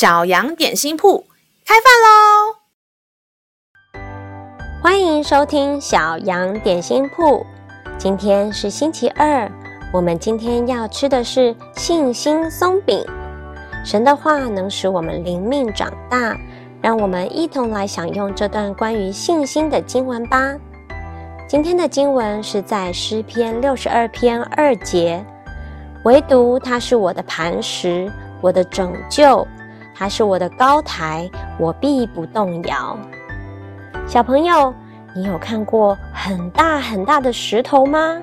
小羊点心铺开饭喽！欢迎收听小羊点心铺。今天是星期二，我们今天要吃的是信心松饼。神的话能使我们灵命长大，让我们一同来享用这段关于信心的经文吧。今天的经文是在诗篇六十二篇二节，唯独他是我的磐石，我的拯救。他是我的高台，我必不动摇。小朋友，你有看过很大很大的石头吗？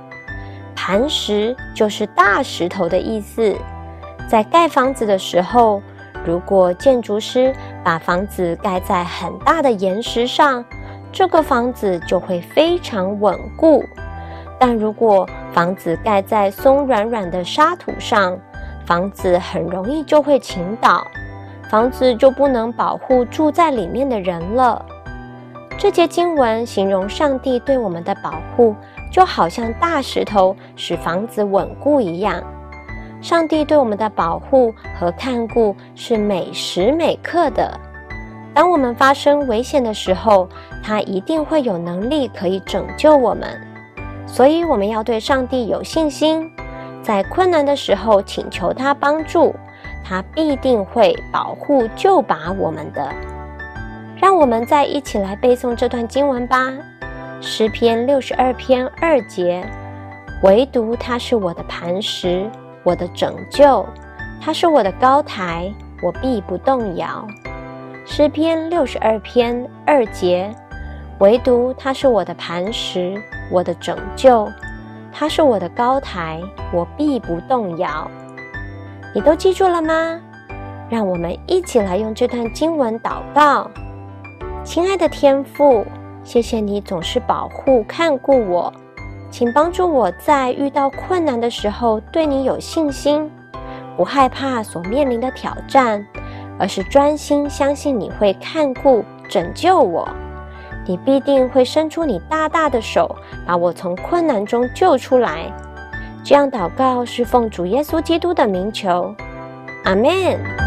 磐石就是大石头的意思。在盖房子的时候，如果建筑师把房子盖在很大的岩石上，这个房子就会非常稳固。但如果房子盖在松软软的沙土上，房子很容易就会倾倒。房子就不能保护住在里面的人了。这节经文形容上帝对我们的保护，就好像大石头使房子稳固一样。上帝对我们的保护和看顾是每时每刻的。当我们发生危险的时候，他一定会有能力可以拯救我们。所以，我们要对上帝有信心，在困难的时候请求他帮助。他必定会保护救拔我们的。让我们再一起来背诵这段经文吧。诗篇六十二篇二节，唯独他是我的磐石，我的拯救，他是我的高台，我必不动摇。诗篇六十二篇二节，唯独他是我的磐石，我的拯救，他是我的高台，我必不动摇。你都记住了吗？让我们一起来用这段经文祷告。亲爱的天父，谢谢你总是保护看顾我，请帮助我在遇到困难的时候对你有信心，不害怕所面临的挑战，而是专心相信你会看顾拯救我。你必定会伸出你大大的手，把我从困难中救出来。这样祷告是奉主耶稣基督的名求，阿门。